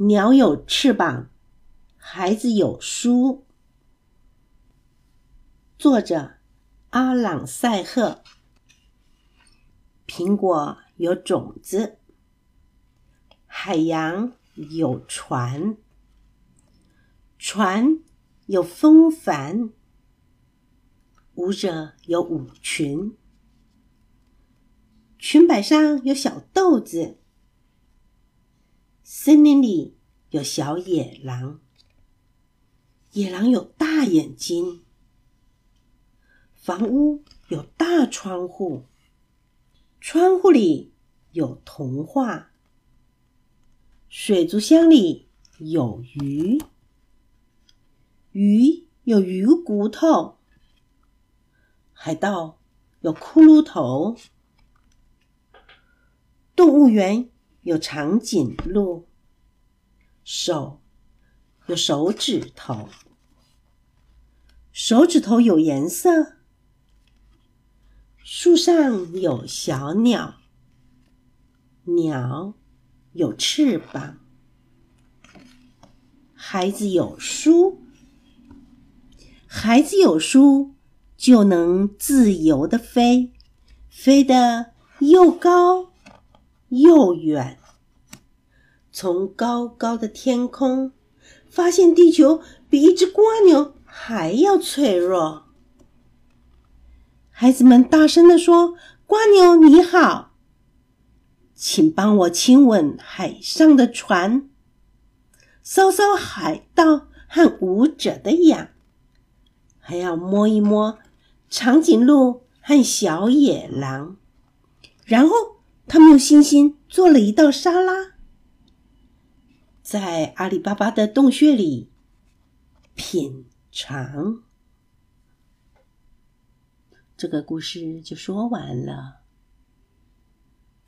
鸟有翅膀，孩子有书。作者阿朗塞赫。苹果有种子，海洋有船，船有风帆，舞者有舞裙，裙摆上有小豆子。森林里有小野狼，野狼有大眼睛。房屋有大窗户，窗户里有童话。水族箱里有鱼，鱼有鱼骨头。海盗有骷髅头，动物园。有长颈鹿，手有手指头，手指头有颜色。树上有小鸟，鸟有翅膀。孩子有书，孩子有书就能自由的飞，飞得又高。又远，从高高的天空发现地球比一只蜗牛还要脆弱。孩子们大声地说：“蜗牛你好，请帮我亲吻海上的船，搔搔海盗和舞者的痒，还要摸一摸长颈鹿和小野狼，然后。”他们用星星做了一道沙拉，在阿里巴巴的洞穴里品尝。这个故事就说完了。